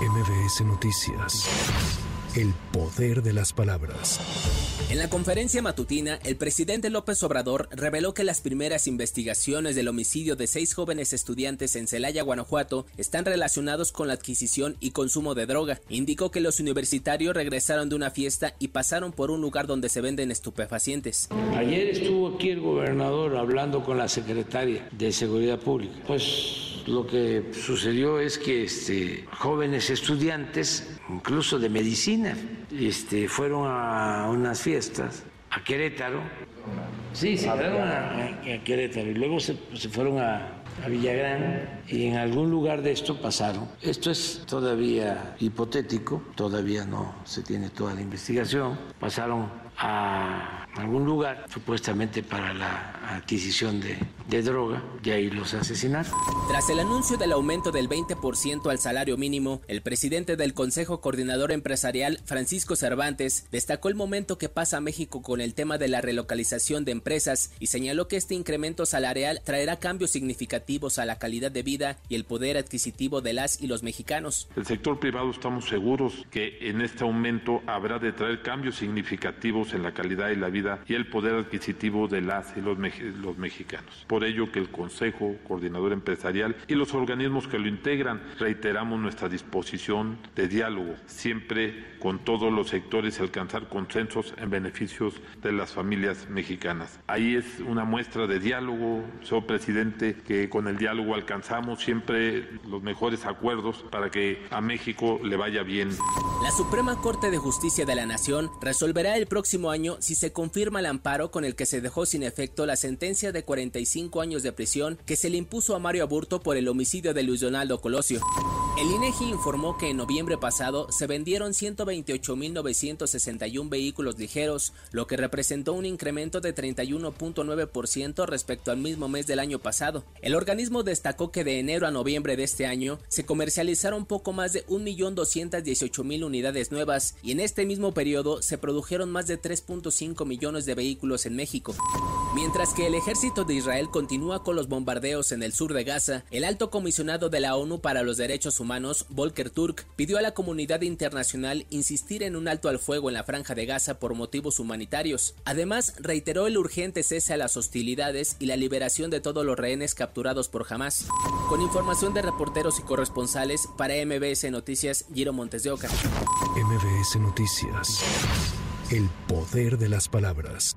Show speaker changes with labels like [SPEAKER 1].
[SPEAKER 1] MBS Noticias. El poder de las palabras.
[SPEAKER 2] En la conferencia matutina, el presidente López Obrador reveló que las primeras investigaciones del homicidio de seis jóvenes estudiantes en Celaya, Guanajuato, están relacionados con la adquisición y consumo de droga. Indicó que los universitarios regresaron de una fiesta y pasaron por un lugar donde se venden estupefacientes.
[SPEAKER 3] Ayer estuvo aquí el gobernador hablando con la secretaria de Seguridad Pública. Pues lo que sucedió es que este, jóvenes estudiantes, incluso de medicina, este, fueron a unas fiestas a Querétaro. Sí, se quedaron a, Querétaro y luego se, fueron a, a Villagrán y en algún lugar de esto pasaron. Esto es todavía hipotético, todavía no se tiene toda la investigación. Pasaron a algún lugar, supuestamente para la adquisición de, de droga, y ahí los asesinaron.
[SPEAKER 2] Tras el anuncio del aumento del 20% al salario mínimo, el presidente del Consejo Coordinador Empresarial, Francisco Cervantes, destacó el momento que pasa México con el tema de la relocalización de empresas y señaló que este incremento salarial traerá cambios significativos a la calidad de vida y el poder adquisitivo de las y los mexicanos.
[SPEAKER 4] El sector privado estamos seguros que en este aumento habrá de traer cambios significativos en la calidad y la vida y el poder adquisitivo de las y los, los mexicanos. Por ello que el Consejo Coordinador Empresarial y los organismos que lo integran reiteramos nuestra disposición de diálogo, siempre con todos los sectores alcanzar consensos en beneficios de las familias mexicanas. Ahí es una muestra de diálogo, señor presidente, que con el diálogo alcanzamos siempre los mejores acuerdos para que a México le vaya bien.
[SPEAKER 2] La Suprema Corte de Justicia de la Nación resolverá el próximo año si se confirma el amparo con el que se dejó sin efecto la sentencia de 45 años de prisión que se le impuso a Mario Aburto por el homicidio de Luis Donaldo Colosio. El INEGI informó que en noviembre pasado se vendieron 128.961 vehículos ligeros, lo que representó un incremento de 31.9% respecto al mismo mes del año pasado. El organismo destacó que de enero a noviembre de este año se comercializaron poco más de 1.218.000 unidades nuevas y en este mismo periodo se produjeron más de 3.5 millones de vehículos en México. Mientras que el ejército de Israel continúa con los bombardeos en el sur de Gaza, el alto comisionado de la ONU para los Derechos Humanos, Volker Turk, pidió a la comunidad internacional insistir en un alto al fuego en la franja de Gaza por motivos humanitarios. Además, reiteró el urgente cese a las hostilidades y la liberación de todos los rehenes capturados por Hamas. Con información de reporteros y corresponsales para MBS Noticias, Giro Montes de Oca.
[SPEAKER 1] MBS Noticias. El poder de las palabras.